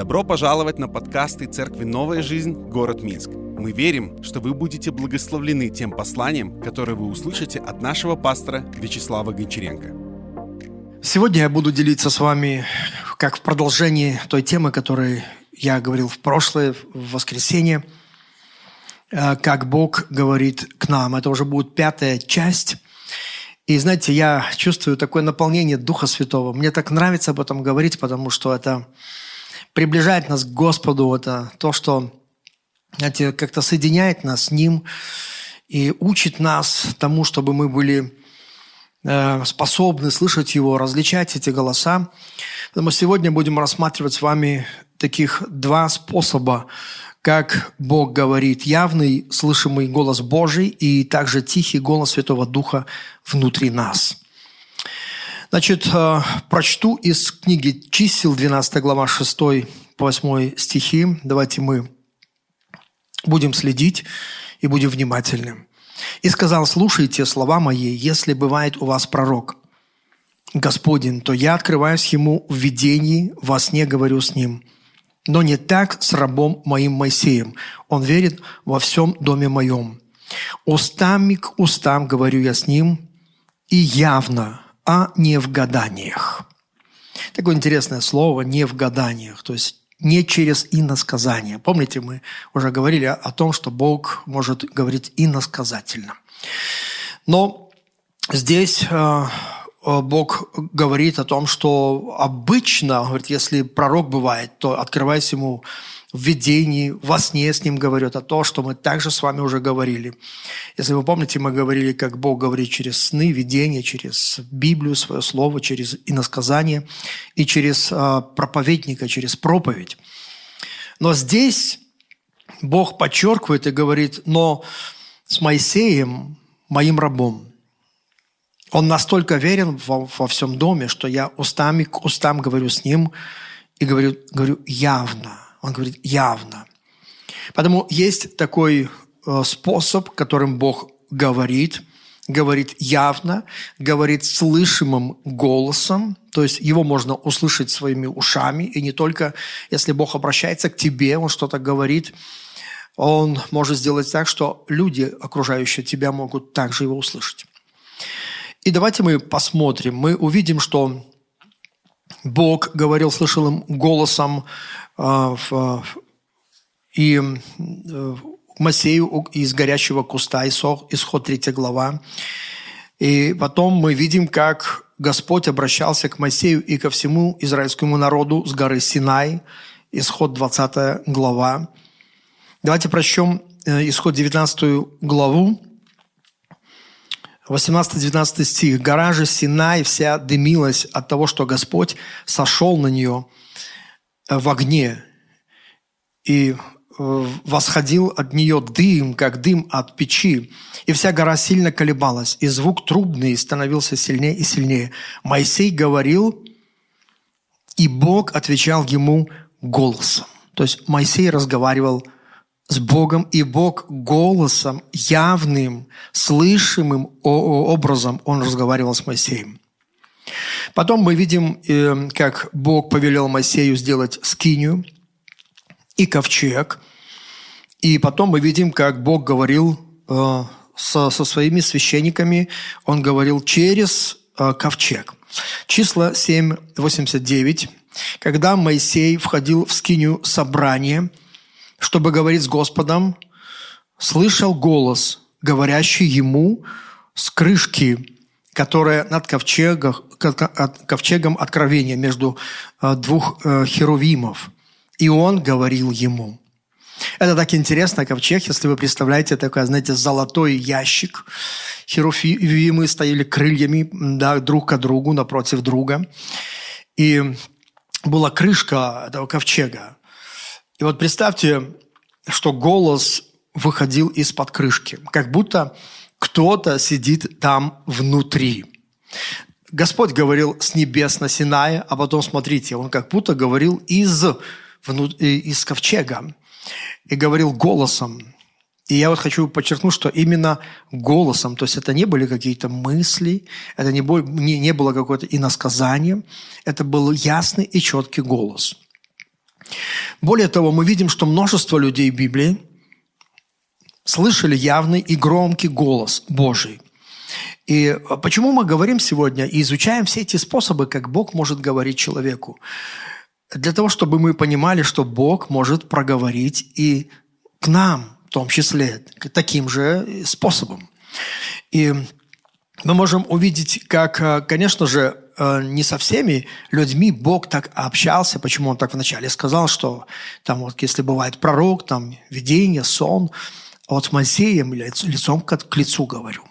Добро пожаловать на подкасты Церкви «Новая жизнь. Город Минск». Мы верим, что вы будете благословлены тем посланием, которое вы услышите от нашего пастора Вячеслава Гончаренко. Сегодня я буду делиться с вами, как в продолжении той темы, которой я говорил в прошлое, в воскресенье, э, как Бог говорит к нам. Это уже будет пятая часть. И знаете, я чувствую такое наполнение Духа Святого. Мне так нравится об этом говорить, потому что это приближает нас к Господу, это то, что знаете, как-то соединяет нас с Ним и учит нас тому, чтобы мы были э, способны слышать Его, различать эти голоса. Поэтому сегодня будем рассматривать с вами таких два способа, как Бог говорит, явный слышимый голос Божий и также тихий голос Святого Духа внутри нас – Значит, э, прочту из книги «Чисел», 12 глава, 6 по 8 стихи. Давайте мы будем следить и будем внимательны. «И сказал, слушайте слова мои, если бывает у вас пророк, Господин, то я открываюсь ему в видении, во сне говорю с ним. Но не так с рабом моим Моисеем. Он верит во всем доме моем. Устами к устам говорю я с ним, и явно а не в гаданиях. Такое интересное слово «не в гаданиях», то есть не через иносказание. Помните, мы уже говорили о том, что Бог может говорить иносказательно. Но здесь э, э, Бог говорит о том, что обычно, говорит, если пророк бывает, то открывайся ему в видении, во сне с ним говорят о том, что мы также с вами уже говорили. Если вы помните, мы говорили, как Бог говорит через сны, видения, через Библию, свое слово, через иносказание и через э, проповедника, через проповедь. Но здесь Бог подчеркивает и говорит, но с Моисеем, моим рабом, он настолько верен во, во всем доме, что я устами к устам говорю с ним и говорю, говорю явно – он говорит явно. Поэтому есть такой э, способ, которым Бог говорит, говорит явно, говорит слышимым голосом, то есть его можно услышать своими ушами, и не только, если Бог обращается к тебе, Он что-то говорит, Он может сделать так, что люди, окружающие тебя, могут также его услышать. И давайте мы посмотрим, мы увидим, что Бог говорил слышалым голосом а, и э, Масею из горящего куста, исход 3 глава. И потом мы видим, как Господь обращался к Моисею и ко всему израильскому народу с горы Синай, исход 20 глава. Давайте прочтем э, исход 19 главу, 18-19 стих. «Гора же Синай вся дымилась от того, что Господь сошел на нее – Э, в огне, и э, восходил от нее дым, как дым от печи, и вся гора сильно колебалась, и звук трубный становился сильнее и сильнее. Моисей говорил, и Бог отвечал ему голосом. То есть Моисей разговаривал с Богом, и Бог голосом, явным, слышимым образом, он разговаривал с Моисеем. Потом мы видим, э, как Бог повелел Моисею сделать скинию и ковчег. И потом мы видим, как Бог говорил э, со, со своими священниками, Он говорил через э, ковчег. Число 7.89. Когда Моисей входил в скинию собрания, чтобы говорить с Господом, слышал голос, говорящий ему с крышки которая над ковчегом, откровения между э, двух э, херувимов. И он говорил ему. Это так интересно, ковчег, если вы представляете, такой, знаете, золотой ящик. Херувимы стояли крыльями да, друг к другу, напротив друга. И была крышка этого ковчега. И вот представьте, что голос выходил из-под крышки, как будто кто-то сидит там внутри. Господь говорил с небес на Синае, а потом, смотрите, он как будто говорил из, из ковчега и говорил голосом. И я вот хочу подчеркнуть, что именно голосом, то есть это не были какие-то мысли, это не, не, не было какое-то иносказание, это был ясный и четкий голос. Более того, мы видим, что множество людей Библии слышали явный и громкий голос Божий. И почему мы говорим сегодня и изучаем все эти способы, как Бог может говорить человеку? Для того, чтобы мы понимали, что Бог может проговорить и к нам, в том числе, таким же способом. И мы можем увидеть, как, конечно же, Э, не со всеми людьми Бог так общался. Почему он так вначале сказал, что там вот если бывает пророк, там видение, сон, а вот с Моисеем лицом к лицу говорю.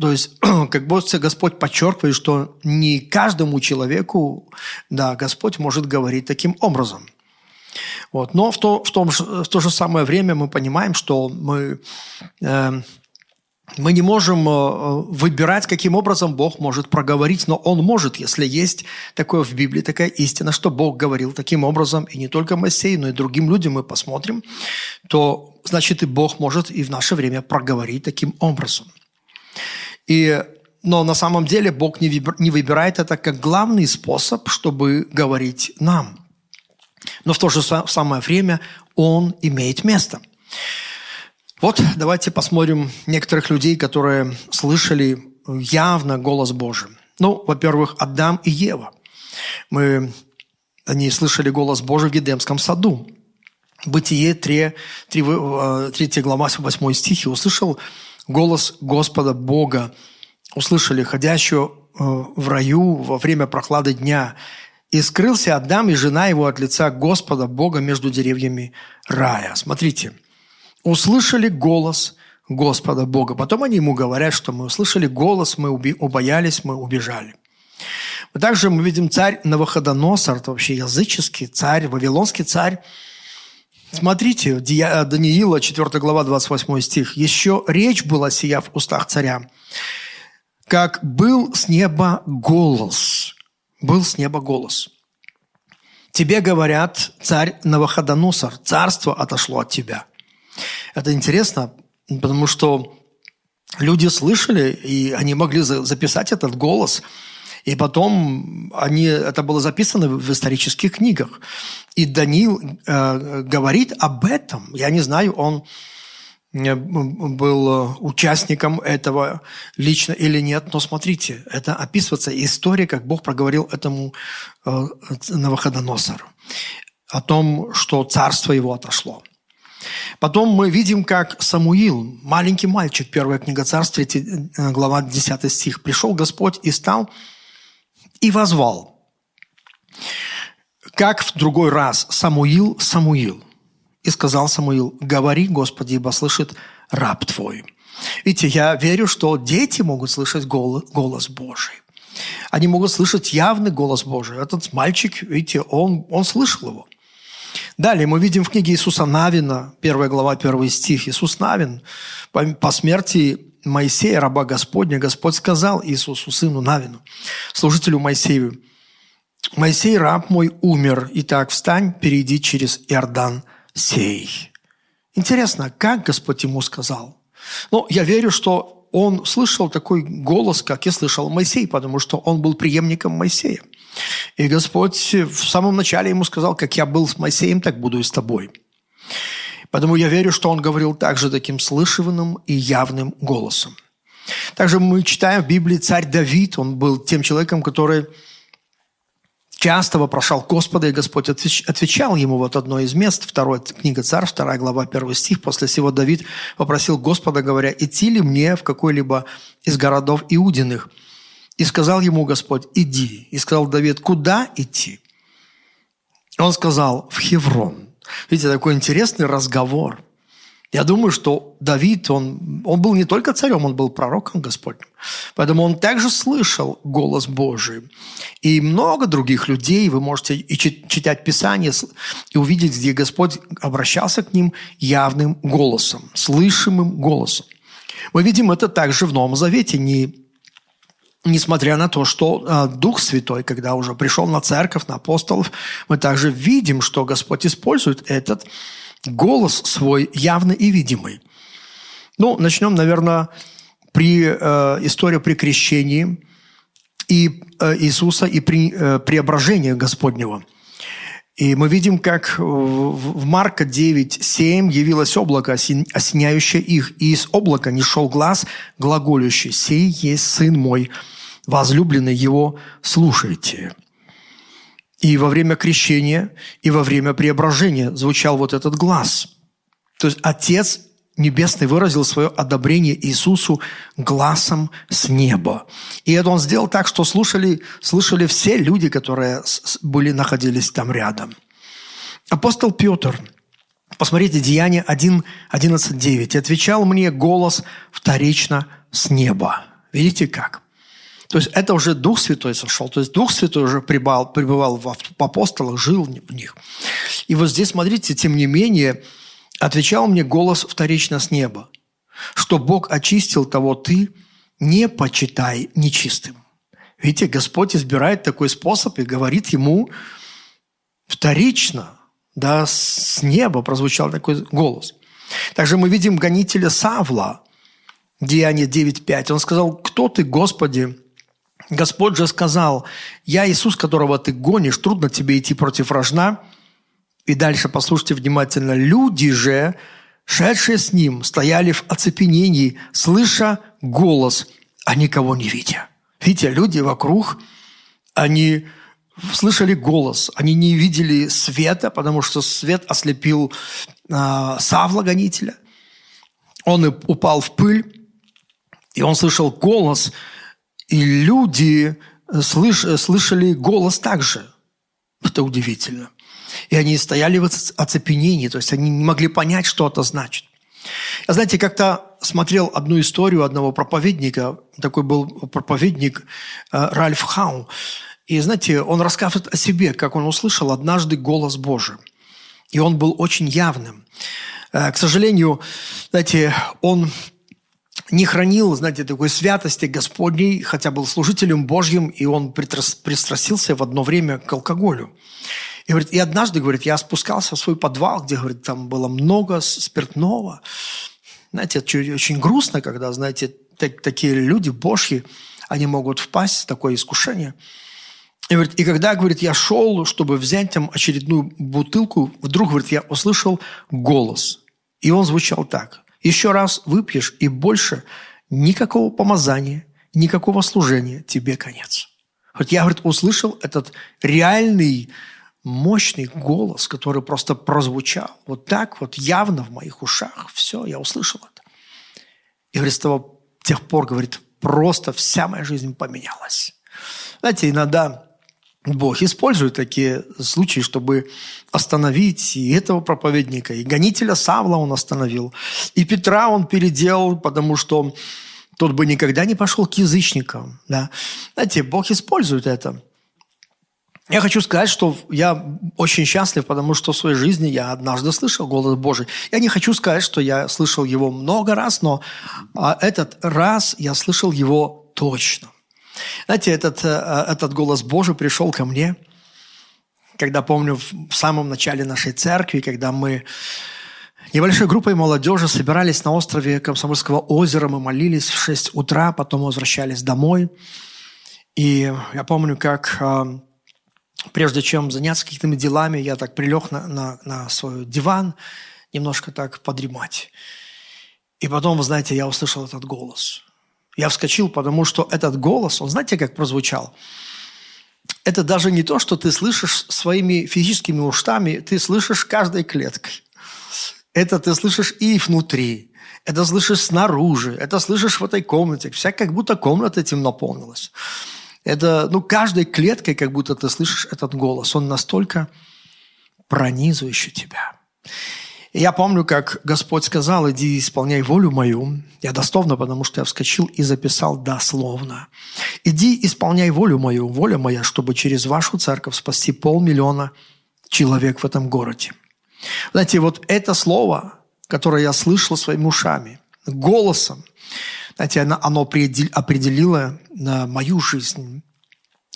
То есть, как будто Господь подчеркивает, что не каждому человеку, да, Господь может говорить таким образом. Вот. Но в то, в, том, в то же самое время мы понимаем, что мы э, мы не можем э, выбирать, каким образом Бог может проговорить, но Он может, если есть такое в Библии, такая истина, что Бог говорил таким образом, и не только Моисею, но и другим людям мы посмотрим, то значит и Бог может и в наше время проговорить таким образом. И, но на самом деле Бог не выбирает это как главный способ, чтобы говорить нам. Но в то же самое время Он имеет место. Вот давайте посмотрим некоторых людей, которые слышали явно голос Божий. Ну, во-первых, Адам и Ева. Мы, они слышали голос Божий в Едемском саду. Бытие 3, 3, 3 глава 8 стихи. «Услышал голос Господа Бога, услышали ходящего э, в раю во время прохлады дня, и скрылся Адам и жена его от лица Господа Бога между деревьями рая». Смотрите – услышали голос Господа Бога. Потом они ему говорят, что мы услышали голос, мы убоялись, мы убежали. Также мы видим царь Навуходоносор, это вообще языческий царь, вавилонский царь. Смотрите, Даниила, 4 глава, 28 стих. «Еще речь была сия в устах царя, как был с неба голос». Был с неба голос. Тебе говорят, царь Навуходоносор, царство отошло от тебя – это интересно, потому что люди слышали, и они могли записать этот голос, и потом они, это было записано в исторических книгах. И Даниил э, говорит об этом. Я не знаю, он э, был участником этого лично или нет, но смотрите, это описывается история, как Бог проговорил этому э, Навуходоносору о том, что царство его отошло. Потом мы видим, как Самуил, маленький мальчик, первая книга царств, 3 э, глава 10 стих, пришел Господь и стал и возвал. Как в другой раз Самуил, Самуил. И сказал Самуил, говори, Господи, ибо слышит раб твой. Видите, я верю, что дети могут слышать голос Божий. Они могут слышать явный голос Божий. Этот мальчик, видите, он, он слышал его. Далее мы видим в книге Иисуса Навина, 1 глава, 1 стих. Иисус Навин по, смерти Моисея, раба Господня, Господь сказал Иисусу, сыну Навину, служителю Моисею, «Моисей, раб мой, умер, итак, встань, перейди через Иордан сей». Интересно, как Господь ему сказал? Ну, я верю, что он слышал такой голос, как я слышал Моисей, потому что он был преемником Моисея. И Господь в самом начале ему сказал, как я был с Моисеем, так буду и с тобой. Поэтому я верю, что он говорил также таким слышанным и явным голосом. Также мы читаем в Библии царь Давид, он был тем человеком, который часто вопрошал Господа, и Господь отвечал ему вот одно из мест, вторая книга царь, вторая глава, первый стих. После всего Давид попросил Господа, говоря, идти ли мне в какой-либо из городов Иудиных – и сказал ему Господь, иди. И сказал Давид, куда идти? Он сказал, в Хеврон. Видите, такой интересный разговор. Я думаю, что Давид, он, он был не только царем, он был пророком Господним. Поэтому он также слышал голос Божий. И много других людей, вы можете и читать Писание, и увидеть, где Господь обращался к ним явным голосом, слышимым голосом. Мы видим это также в Новом Завете, не несмотря на то, что э, Дух Святой, когда уже пришел на церковь, на апостолов, мы также видим, что Господь использует этот голос свой явно и видимый. Ну, начнем, наверное, при э, истории при крещении и э, Иисуса и при э, преображении Господнего. И мы видим, как в Марка 9, 7 явилось облако, осеняющее их, и из облака не шел глаз глаголющий, «Сей есть Сын мой, возлюбленный его, слушайте». И во время крещения, и во время преображения звучал вот этот глаз. То есть Отец Небесный выразил свое одобрение Иисусу глазом с неба. И это он сделал так, что слушали, слышали все люди, которые были, находились там рядом. Апостол Петр, посмотрите, Деяние 1, 11, 9. «Отвечал мне голос вторично с неба». Видите как? То есть это уже Дух Святой сошел. То есть Дух Святой уже пребывал, пребывал в апостолах, жил в них. И вот здесь, смотрите, тем не менее, Отвечал мне голос вторично с неба, что Бог очистил того ты, не почитай нечистым. Видите, Господь избирает такой способ и говорит ему вторично, да, с неба прозвучал такой голос. Также мы видим гонителя Савла, Деяние 9.5. Он сказал, кто ты, Господи? Господь же сказал, я Иисус, которого ты гонишь, трудно тебе идти против рожна, и дальше послушайте внимательно. Люди же, шедшие с ним, стояли в оцепенении, слыша голос, а никого не видя. Видите, люди вокруг, они слышали голос, они не видели света, потому что свет ослепил э, Савла, гонителя. Он упал в пыль, и он слышал голос, и люди слыш, слышали голос также. Это удивительно. И они стояли в оцепенении, то есть они не могли понять, что это значит. Я, знаете, как-то смотрел одну историю одного проповедника, такой был проповедник э, Ральф Хау, и, знаете, он рассказывает о себе, как он услышал однажды голос Божий. И он был очень явным. Э, к сожалению, знаете, он не хранил, знаете, такой святости Господней, хотя был служителем Божьим, и он пристрастился в одно время к алкоголю. И, говорит, и однажды, говорит, я спускался в свой подвал, где, говорит, там было много спиртного. Знаете, это очень грустно, когда, знаете, так, такие люди божьи, они могут впасть в такое искушение. И, говорит, и когда, говорит, я шел, чтобы взять там очередную бутылку, вдруг, говорит, я услышал голос. И он звучал так. Еще раз выпьешь, и больше никакого помазания, никакого служения, тебе конец. Вот я, говорит, услышал этот реальный мощный голос, который просто прозвучал. Вот так вот явно в моих ушах. Все, я услышал это. И говорит, с того тех пор, говорит, просто вся моя жизнь поменялась. Знаете, иногда Бог использует такие случаи, чтобы остановить и этого проповедника, и гонителя Савла он остановил, и Петра он переделал, потому что тот бы никогда не пошел к язычникам. Да? Знаете, Бог использует это. Я хочу сказать, что я очень счастлив, потому что в своей жизни я однажды слышал голос Божий. Я не хочу сказать, что я слышал его много раз, но а, этот раз я слышал его точно. Знаете, этот, э, этот голос Божий пришел ко мне, когда, помню, в самом начале нашей церкви, когда мы небольшой группой молодежи собирались на острове Комсомольского озера, мы молились в 6 утра, потом возвращались домой. И я помню, как э, прежде чем заняться какими-то делами, я так прилег на, на, на свой диван, немножко так подремать. И потом, вы знаете, я услышал этот голос. Я вскочил, потому что этот голос, он знаете, как прозвучал? Это даже не то, что ты слышишь своими физическими ушами, ты слышишь каждой клеткой. Это ты слышишь и внутри, это слышишь снаружи, это слышишь в этой комнате. Вся как будто комната этим наполнилась. Это, ну, каждой клеткой как будто ты слышишь этот голос. Он настолько пронизывающий тебя. И я помню, как Господь сказал, иди исполняй волю мою. Я дословно, потому что я вскочил и записал дословно. Иди исполняй волю мою, воля моя, чтобы через вашу церковь спасти полмиллиона человек в этом городе. Знаете, вот это слово, которое я слышал своими ушами, голосом, знаете, оно, определило мою жизнь.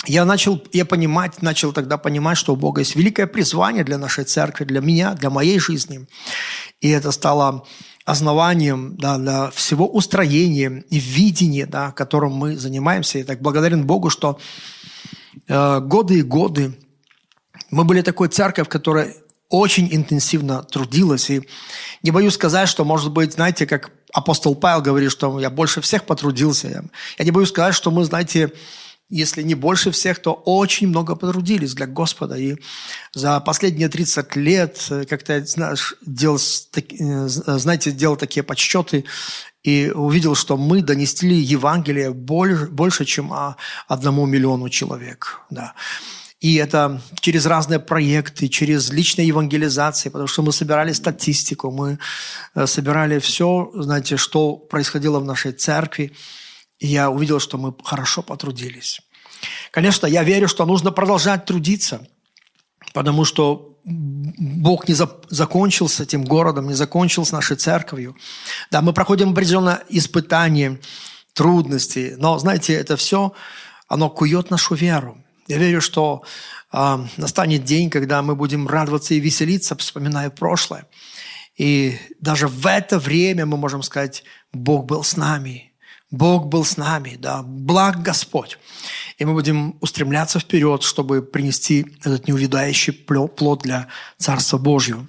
Я начал, я понимать, начал тогда понимать, что у Бога есть великое призвание для нашей церкви, для меня, для моей жизни. И это стало основанием да, для всего устроения и видения, да, которым мы занимаемся. Я так благодарен Богу, что э, годы и годы Мы были такой церковь, которая очень интенсивно трудилась. И не боюсь сказать, что, может быть, знаете, как апостол Павел говорит, что я больше всех потрудился. Я не боюсь сказать, что мы, знаете, если не больше всех, то очень много потрудились для Господа. И за последние 30 лет э, как-то, знаешь, делал, э, знаете, делал такие подсчеты и увидел, что мы донесли Евангелие больше, больше чем одному миллиону человек. Да. И это через разные проекты, через личные евангелизации, потому что мы собирали статистику, мы э, собирали все, знаете, что происходило в нашей церкви. И я увидел, что мы хорошо потрудились. Конечно, я верю, что нужно продолжать трудиться, потому что Бог не за, закончил с этим городом, не закончил с нашей церковью. Да, мы проходим определенное испытание, трудности, но, знаете, это все, оно кует нашу веру. Я верю, что э, настанет день, когда мы будем радоваться и веселиться, вспоминая прошлое. И даже в это время мы можем сказать, Бог был с нами, Бог был с нами, да, благ Господь. И мы будем устремляться вперед, чтобы принести этот неувидающий плод для Царства Божьего.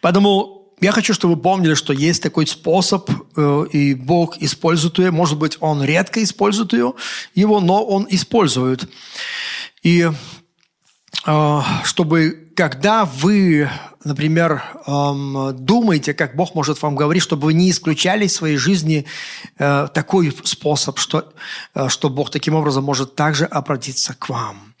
Поэтому я хочу, чтобы вы помнили, что есть такой способ, э, и Бог использует ее. Может быть, Он редко использует ее, его, но Он использует. И э, чтобы когда вы например, думаете, как Бог может вам говорить, чтобы вы не исключали из своей жизни э, такой способ, что, что Бог таким образом может также обратиться к вам.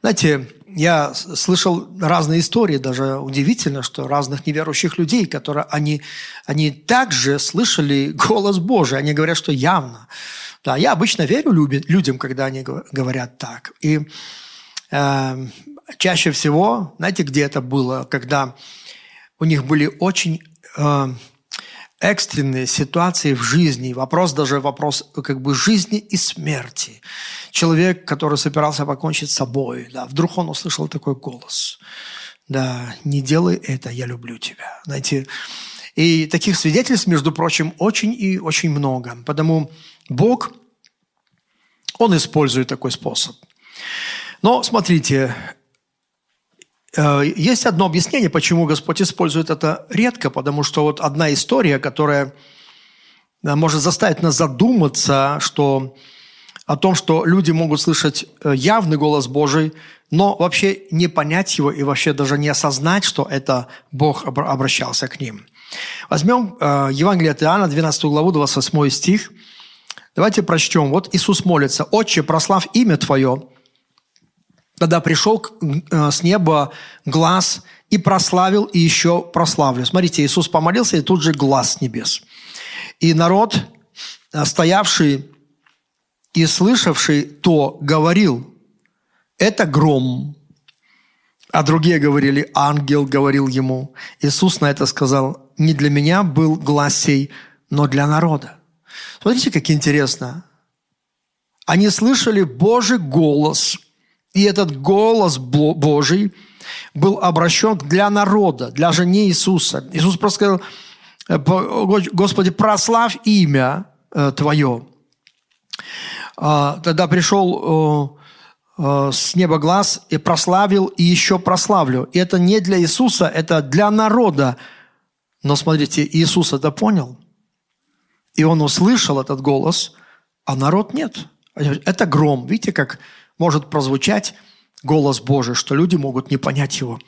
Знаете, я слышал разные истории, даже удивительно, что разных неверующих людей, которые они, они также слышали голос Божий, они говорят, что явно. Да, я обычно верю людям, когда они говорят так. И э, чаще всего, знаете, где это было, когда у них были очень э, экстренные ситуации в жизни, вопрос даже вопрос как бы жизни и смерти. Человек, который собирался покончить с собой, да, вдруг он услышал такой голос. Да, не делай это, я люблю тебя. Знаете, и таких свидетельств, между прочим, очень и очень много. Потому Бог, Он использует такой способ. Но смотрите, есть одно объяснение, почему Господь использует это редко, потому что вот одна история, которая э, может заставить нас задуматься, что о том, что люди могут слышать э, явный голос Божий, но вообще не понять его и вообще даже не осознать, что это Бог обращался к ним. Возьмем Евангелие от Иоанна, 12 главу, 28 стих. Давайте прочтем. Вот Иисус молится. «Отче, прослав имя Твое, Тогда пришел э, с неба глаз и прославил, и еще прославлю. Смотрите, Иисус помолился, и тут же глаз с небес. И народ, э, стоявший и слышавший то, говорил, это гром. А другие говорили, ангел говорил ему. Иисус на это сказал, не для меня был глаз сей, но для народа. Смотрите, как интересно. Они слышали Божий голос – и этот голос Божий был обращен для народа, для же не Иисуса. Иисус просто сказал, «Э, Господи, прославь имя э, Твое. А, тогда пришел э, с неба глаз и прославил, и еще прославлю. И это не для Иисуса, это для народа. Но смотрите, Иисус это понял. И он услышал этот голос, а народ нет. Это гром. Видите, как может прозвучать голос Божий, что люди могут не понять его.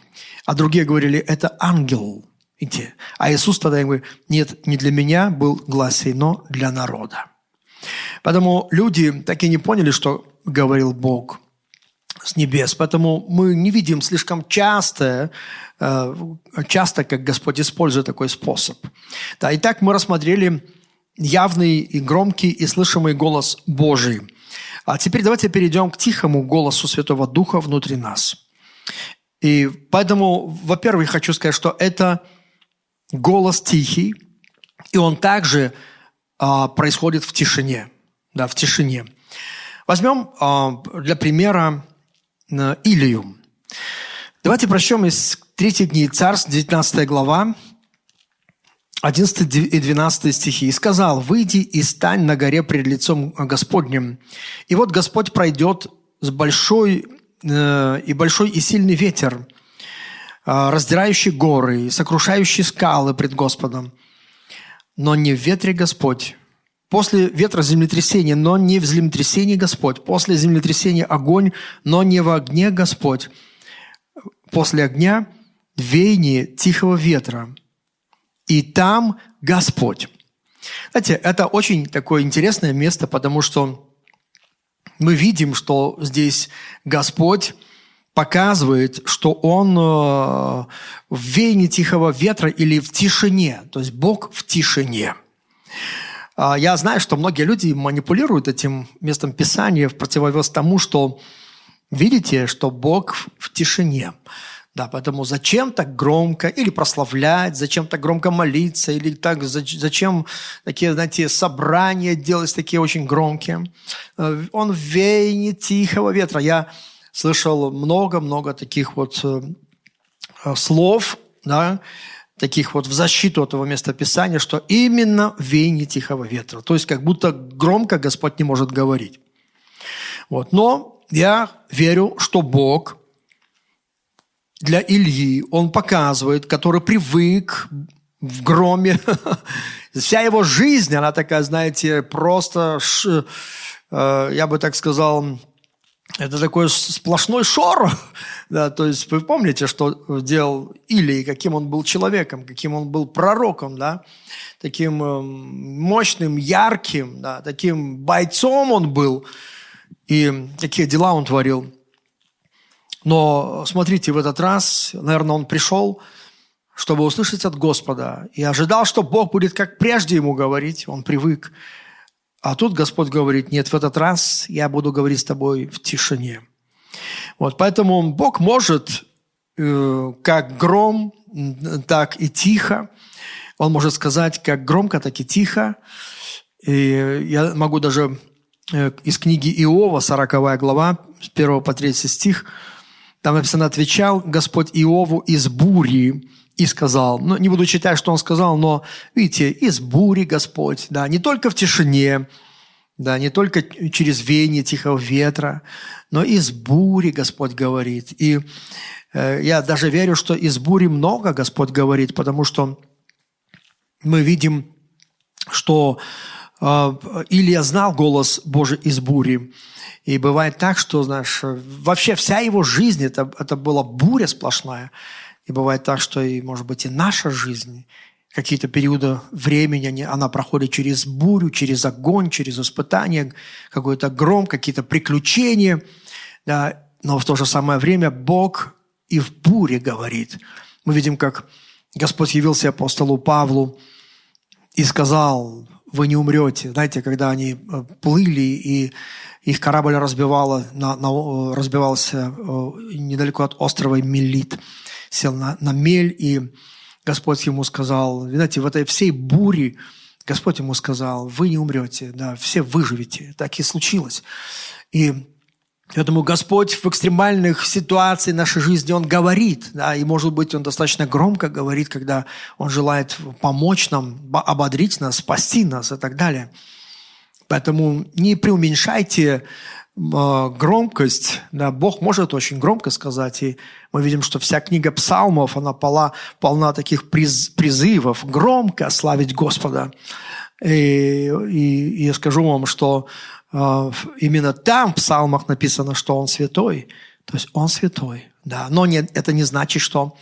А другие говорили, это ангел. Видите? А Иисус тогда говорит, нет, не для меня был глаз сей, но для народа. Поэтому люди так и не поняли, что говорил Бог с небес. Поэтому мы не видим слишком часто, э, часто, как Господь использует такой способ. Да, итак, мы рассмотрели явный и громкий и слышимый голос Божий – а теперь давайте перейдем к тихому голосу Святого Духа внутри нас. И поэтому, во-первых, хочу сказать, что это голос тихий, и он также а, происходит в тишине. Да, в тишине. Возьмем а, для примера а, Илию. Давайте прочтем из третьих дней Царств, 19 глава, 11 и 12 стихи. «И сказал, выйди и стань на горе пред лицом Господним. И вот Господь пройдет с большой э, и большой и сильный ветер, э, раздирающий горы и сокрушающий скалы пред Господом. Но не в ветре Господь. После ветра землетрясение, но не в землетрясении Господь. После землетрясения огонь, но не в огне Господь. После огня веяние тихого ветра. И там Господь. Знаете, это очень такое интересное место, потому что мы видим, что здесь Господь показывает, что Он э, в веянии тихого ветра или в тишине, то есть Бог в тишине. А, я знаю, что многие люди манипулируют этим местом Писания в противовес тому, что видите, что Бог в тишине. Да, поэтому зачем так громко или прославлять, зачем так громко молиться, или так, зачем такие, знаете, собрания делать такие очень громкие. Э, он в тихого ветра. Я слышал много-много таких вот э, э, слов, да, таких вот в защиту этого местописания, что именно в веянии тихого ветра. То есть как будто громко Господь не может говорить. Вот. Но я верю, что Бог – для Ильи, он показывает, который привык в громе. Вся его жизнь, она такая, знаете, просто, э, я бы так сказал, это такой сплошной шор. Да, то есть вы помните, что делал Илий, каким он был человеком, каким он был пророком, да? таким э, мощным, ярким, да? таким бойцом он был, и какие дела он творил. Но смотрите, в этот раз, наверное, он пришел, чтобы услышать от Господа. И ожидал, что Бог будет как прежде ему говорить. Он привык. А тут Господь говорит, нет, в этот раз я буду говорить с тобой в тишине. Вот, поэтому Бог может э, как гром, так и тихо. Он может сказать как громко, так и тихо. И я могу даже э, из книги Иова, 40 глава, с 1 по 3 стих, там написано, отвечал Господь Иову из бури и сказал, ну, не буду читать, что он сказал, но, видите, из бури Господь, да, не только в тишине, да, не только через веяние тихого ветра, но из бури Господь говорит. И э, я даже верю, что из бури много Господь говорит, потому что мы видим, что э, Илья знал голос Божий из бури. И бывает так, что, знаешь, вообще вся его жизнь это, это была буря сплошная. И бывает так, что, и, может быть, и наша жизнь, какие-то периоды времени, она проходит через бурю, через огонь, через испытания, какой-то гром, какие-то приключения. Да, но в то же самое время Бог и в буре говорит. Мы видим, как Господь явился апостолу Павлу и сказал, вы не умрете. Знаете, когда они э, плыли, и их корабль разбивало, на, на, разбивался недалеко от острова Мелит, сел на, на мель, и Господь ему сказал, знаете, в этой всей буре Господь ему сказал, вы не умрете, да, все выживете. Так и случилось. И Поэтому Господь в экстремальных ситуациях нашей жизни, Он говорит, да, и, может быть, Он достаточно громко говорит, когда Он желает помочь нам, ободрить нас, спасти нас и так далее. Поэтому не преуменьшайте а, громкость. Да, Бог может очень громко сказать, и мы видим, что вся книга псалмов, она полна, полна таких приз, призывов громко славить Господа. И, и, и я скажу вам, что э, именно там в псалмах написано, что Он святой. То есть Он святой, да. Но нет, это не значит, что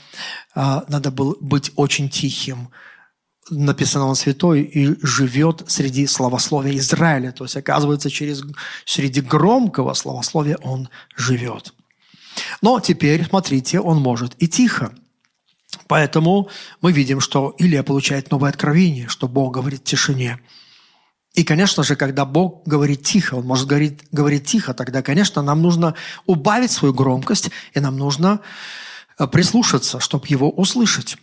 э, надо было быть очень тихим, написано, он святой и живет среди славословия Израиля. То есть, оказывается, через, среди громкого славословия он живет. Но теперь, смотрите, он может и тихо. Поэтому мы видим, что Илия получает новое откровение, что Бог говорит в тишине. И, конечно же, когда Бог говорит тихо, Он может говорить, говорить тихо, тогда, конечно, нам нужно убавить свою громкость, и нам нужно э, прислушаться, чтобы Его услышать.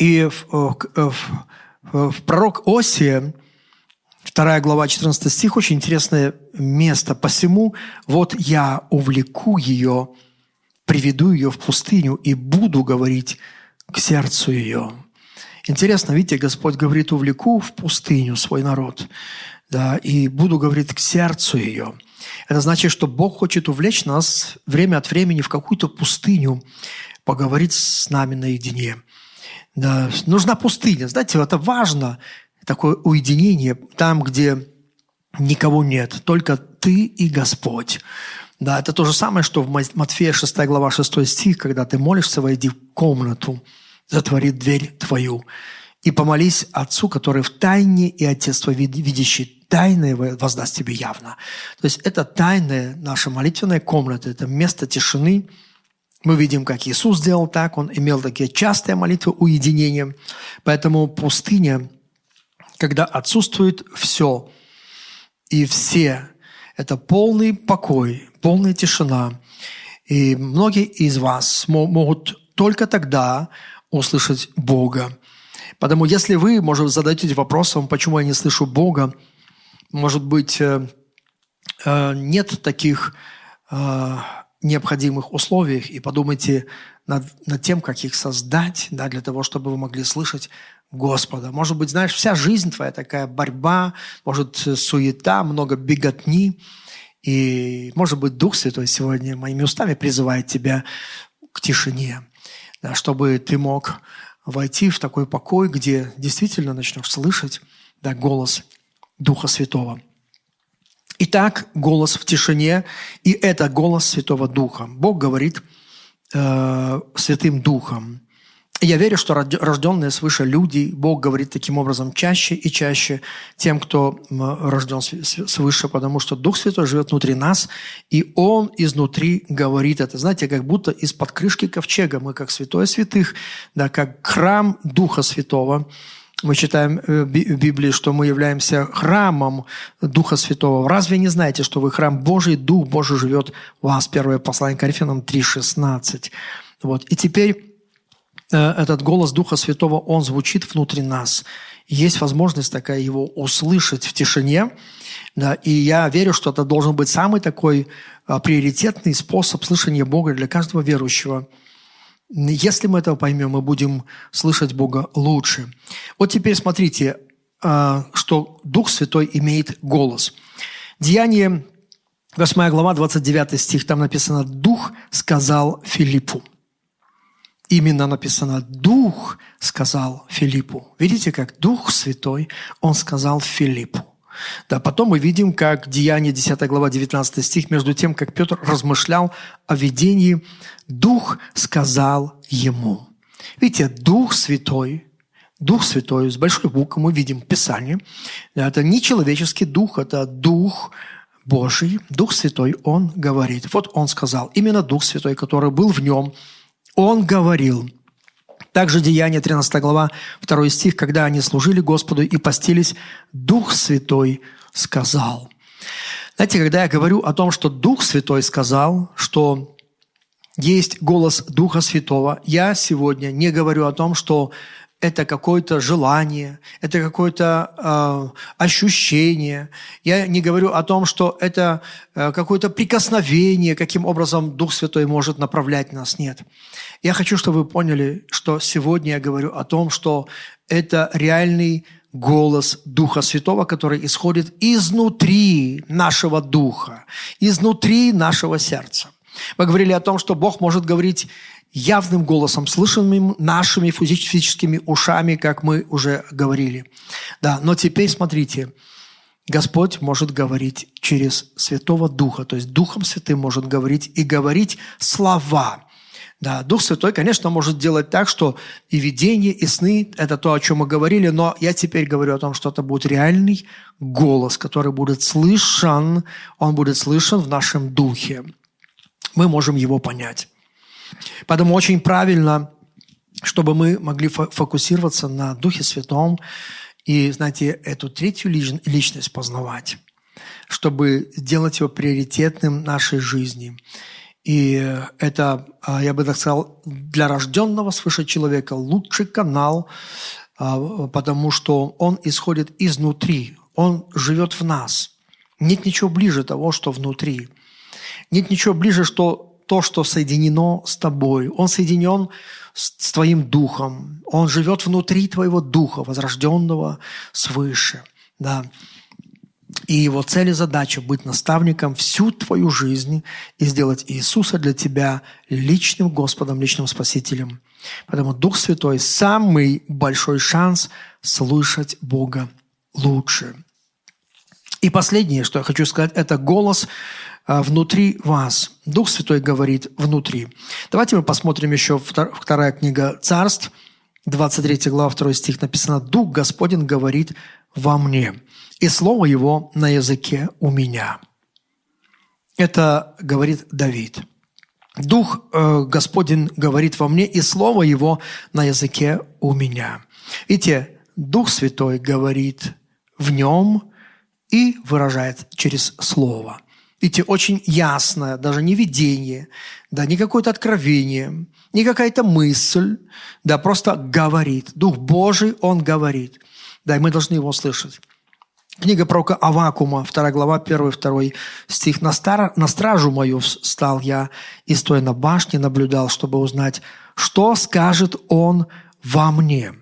И в, э, э, в, в пророк Осия, 2 глава, 14 стих, очень интересное место. «Посему вот я увлеку ее, приведу ее в пустыню и буду говорить к сердцу ее». Интересно, видите, Господь говорит, увлеку в пустыню свой народ, да, и буду, говорить к сердцу ее. Это значит, что Бог хочет увлечь нас время от времени в какую-то пустыню, поговорить с нами наедине. Да, нужна пустыня. Знаете, это важно, такое уединение там, где никого нет, только ты и Господь. Да, это то же самое, что в Матфея 6 глава 6 стих, когда ты молишься, войди в комнату, затвори дверь твою и помолись Отцу, который в тайне, и Отец твой, видящий тайное, воздаст тебе явно. То есть это тайная наша молитвенная комната, это место тишины. Мы видим, как Иисус сделал так, Он имел такие частые молитвы уединения. Поэтому пустыня, когда отсутствует все и все, это полный покой, полная тишина. И многие из вас могут только тогда услышать Бога. Потому если вы, может, задаетесь вопросом, почему я не слышу Бога, может быть, э, э, нет таких э, необходимых условий, и подумайте над, над тем, как их создать, да, для того, чтобы вы могли слышать Господа. Может быть, знаешь, вся жизнь твоя такая борьба, может, суета, много беготни, и, может быть, Дух Святой сегодня моими устами призывает тебя к тишине, да, чтобы ты мог войти в такой покой, где действительно начнешь слышать да, голос Духа Святого. Итак, голос в тишине, и это голос Святого Духа. Бог говорит э, Святым Духом. Я верю, что рожденные свыше люди, Бог говорит таким образом чаще и чаще тем, кто рожден свыше, потому что Дух Святой живет внутри нас, и Он изнутри говорит это. Знаете, как будто из-под крышки ковчега мы, как святое святых, да, как храм Духа Святого, мы читаем э, в Библии, что мы являемся храмом Духа Святого. Разве не знаете, что вы храм Божий, Дух Божий живет в вас? Первое послание Коринфянам 3,16. Вот. И теперь Э, этот голос Духа Святого, он звучит внутри нас. Есть возможность такая его услышать в тишине. Да, и я верю, что это должен быть самый такой а, приоритетный способ слышания Бога для каждого верующего. Если мы этого поймем, мы будем слышать Бога лучше. Вот теперь смотрите, а, что Дух Святой имеет голос. Деяние 8 глава, 29 стих, там написано «Дух сказал Филиппу». Именно написано «Дух сказал Филиппу». Видите, как Дух Святой, Он сказал Филиппу. Да, потом мы видим, как Деяние 10 глава 19 стих, между тем, как Петр размышлял о видении, Дух сказал ему. Видите, Дух Святой, Дух Святой, с большой буквы мы видим в Писании, это не человеческий дух, это Дух Божий, Дух Святой, Он говорит. Вот Он сказал, именно Дух Святой, который был в нем, он говорил, также Деяние 13 глава, 2 стих, когда они служили Господу и постились, Дух Святой сказал. Знаете, когда я говорю о том, что Дух Святой сказал, что есть голос Духа Святого, я сегодня не говорю о том, что это какое-то желание, это какое-то э, ощущение. Я не говорю о том, что это э, какое-то прикосновение, каким образом Дух Святой может направлять нас. Нет. Я хочу, чтобы вы поняли, что сегодня я говорю о том, что это реальный голос Духа Святого, который исходит изнутри нашего духа, изнутри нашего сердца. Мы говорили о том, что Бог может говорить явным голосом, слышанным нашими физическими ушами, как мы уже говорили. Да, но теперь смотрите, Господь может говорить через Святого Духа, то есть Духом Святым может говорить и говорить слова. Да, Дух Святой, конечно, может делать так, что и видение, и сны – это то, о чем мы говорили, но я теперь говорю о том, что это будет реальный голос, который будет слышан, он будет слышан в нашем духе. Мы можем его понять. Поэтому очень правильно, чтобы мы могли фокусироваться на Духе Святом и, знаете, эту третью личность познавать, чтобы сделать его приоритетным нашей жизни. И это, а, я бы так сказал, для рожденного свыше человека лучший канал, а, потому что он исходит изнутри, он живет в нас. Нет ничего ближе того, что внутри. Нет ничего ближе, что то, что соединено с тобой. Он соединен с твоим духом. Он живет внутри твоего духа, возрожденного свыше. Да. И его цель и задача – быть наставником всю твою жизнь и сделать Иисуса для тебя личным Господом, личным Спасителем. Поэтому Дух Святой – самый большой шанс слышать Бога лучше. И последнее, что я хочу сказать, это голос внутри вас. Дух Святой говорит внутри. Давайте мы посмотрим еще вторая книга Царств, 23 глава, 2 стих написано «Дух Господень говорит во мне, и слово его на языке у меня». Это говорит Давид. Дух э, Господень говорит во мне, и слово его на языке у меня. Видите, Дух Святой говорит в нем и выражает через слово. Видите, очень ясное, даже не видение, да, не какое-то откровение, не какая-то мысль, да, просто говорит. Дух Божий, Он говорит. Да, и мы должны Его слышать. Книга пророка Авакума, 2 глава, 1-2 стих. «На, стар... «На стражу мою встал я, и стоя на башне наблюдал, чтобы узнать, что скажет он во мне».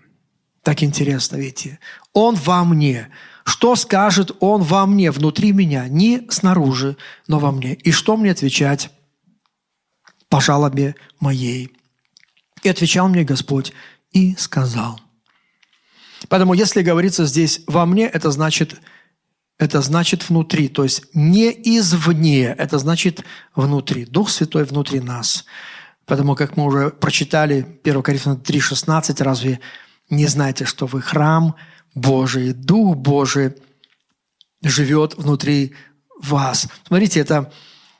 Так интересно, видите? Он во мне. Что скажет он во мне, внутри меня, не снаружи, но во мне. И что мне отвечать по жалобе моей? И отвечал мне Господь и сказал. Поэтому, если говорится здесь «во мне», это значит, это значит внутри, то есть не извне, это значит внутри. Дух Святой внутри нас. Потому как мы уже прочитали 1 Коринфянам 3,16, разве не знаете, что вы храм Божий, Дух Божий живет внутри вас. Смотрите, это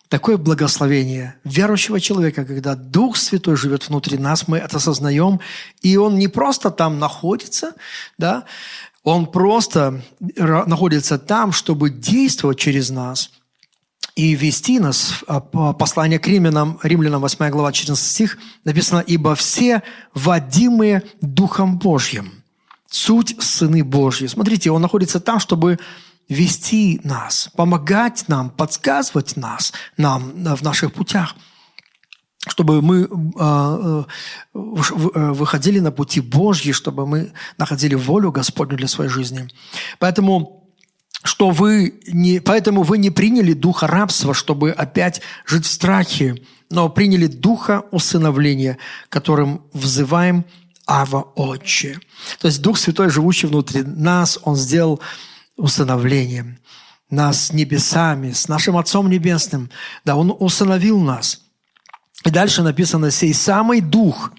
такое благословение верующего человека, когда Дух Святой живет внутри нас, мы это осознаем, и Он не просто там находится, да, Он просто находится там, чтобы действовать через нас и вести нас. А, послание к римлянам, римлянам 8 глава, 14 стих, написано, «Ибо все водимые Духом Божьим, суть сыны Божьи». Смотрите, Он находится там, чтобы вести нас, помогать нам, подсказывать нас, нам в наших путях, чтобы мы а, э, выходили на пути Божьи, чтобы мы находили волю Господню для своей жизни. Поэтому что вы не, поэтому вы не приняли духа рабства, чтобы опять жить в страхе, но приняли духа усыновления, которым взываем Ава Отче. То есть Дух Святой, живущий внутри нас, Он сделал усыновлением нас с небесами, с нашим Отцом Небесным. Да, Он усыновил нас. И дальше написано, сей самый Дух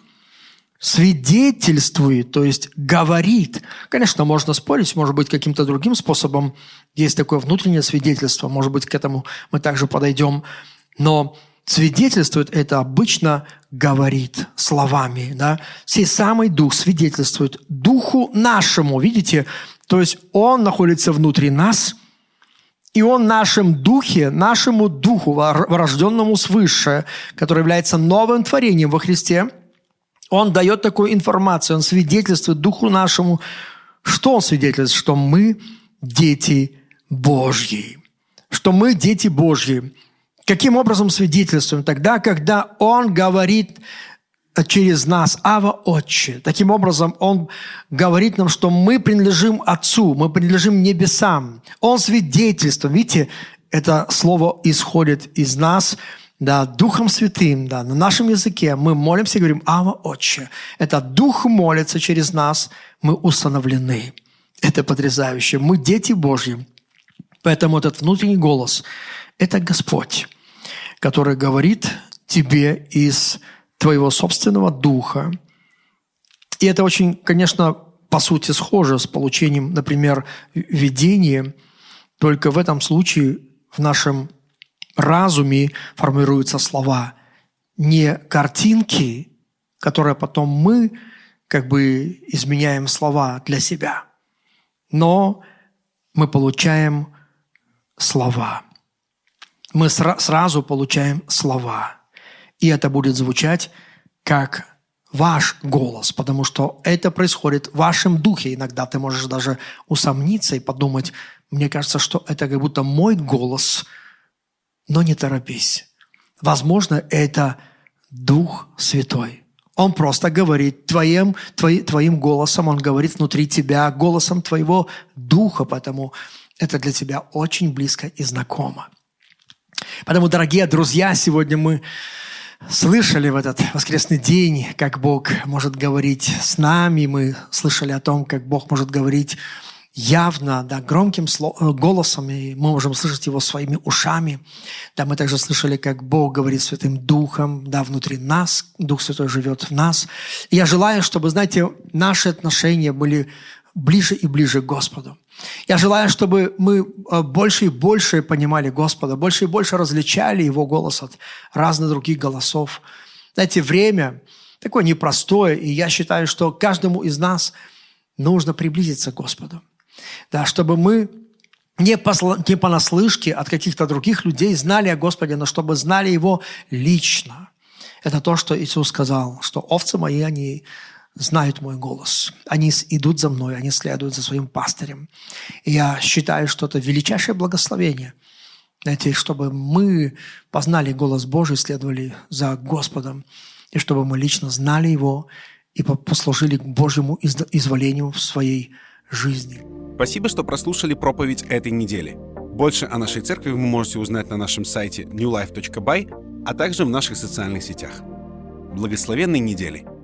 свидетельствует, то есть говорит. Конечно, можно спорить, может быть, каким-то другим способом. Есть такое внутреннее свидетельство, может быть, к этому мы также подойдем. Но свидетельствует это обычно говорит словами. Да? Сей самый Дух свидетельствует Духу нашему. Видите, то есть Он находится внутри нас, и Он нашем духе, нашему духу, рожденному свыше, который является новым творением во Христе, Он дает такую информацию, Он свидетельствует духу нашему. Что Он свидетельствует? Что мы дети Божьи. Что мы дети Божьи. Каким образом свидетельствуем? Тогда, когда Он говорит через нас, Ава Отче. Таким образом, Он говорит нам, что мы принадлежим Отцу, мы принадлежим небесам. Он свидетельствует. Видите, это слово исходит из нас, да, Духом Святым, да, на нашем языке мы молимся и говорим «Ава Отче». Это Дух молится через нас, мы установлены. Это потрясающе. Мы дети Божьи. Поэтому этот внутренний голос – это Господь, который говорит тебе из твоего собственного духа. И это очень, конечно, по сути схоже с получением, например, видения, только в этом случае в нашем разуме формируются слова, не картинки, которые потом мы как бы изменяем слова для себя, но мы получаем слова. Мы сра- сразу получаем слова – и это будет звучать как ваш голос, потому что это происходит в вашем духе. Иногда ты можешь даже усомниться и подумать, мне кажется, что это как будто мой голос, но не торопись. Возможно, это Дух Святой. Он просто говорит твоим, твои, твоим голосом, он говорит внутри тебя, голосом твоего духа, потому это для тебя очень близко и знакомо. Поэтому, дорогие друзья, сегодня мы слышали в этот воскресный день, как Бог может говорить с нами, мы слышали о том, как Бог может говорить явно, да, громким э, голосом, и мы можем слышать его своими ушами. Да, мы также слышали, как Бог говорит Святым Духом, да, внутри нас, Дух Святой живет в нас. И я желаю, чтобы, знаете, наши отношения были ближе и ближе к Господу. Я желаю, чтобы мы э, больше и больше понимали Господа, больше и больше различали Его голос от разных других голосов. Знаете, время такое непростое, и я считаю, что каждому из нас нужно приблизиться к Господу. Да, чтобы мы не, посла, не понаслышке от каких-то других людей знали о Господе, но чтобы знали Его лично. Это то, что Иисус сказал, что овцы мои, они знают мой голос. Они идут за мной, они следуют за своим пастырем. И я считаю, что это величайшее благословение. Знаете, чтобы мы познали голос Божий, следовали за Господом, и чтобы мы лично знали Его и послужили Божьему изволению в своей жизни. Спасибо, что прослушали проповедь этой недели. Больше о нашей церкви вы можете узнать на нашем сайте newlife.by, а также в наших социальных сетях. Благословенной недели!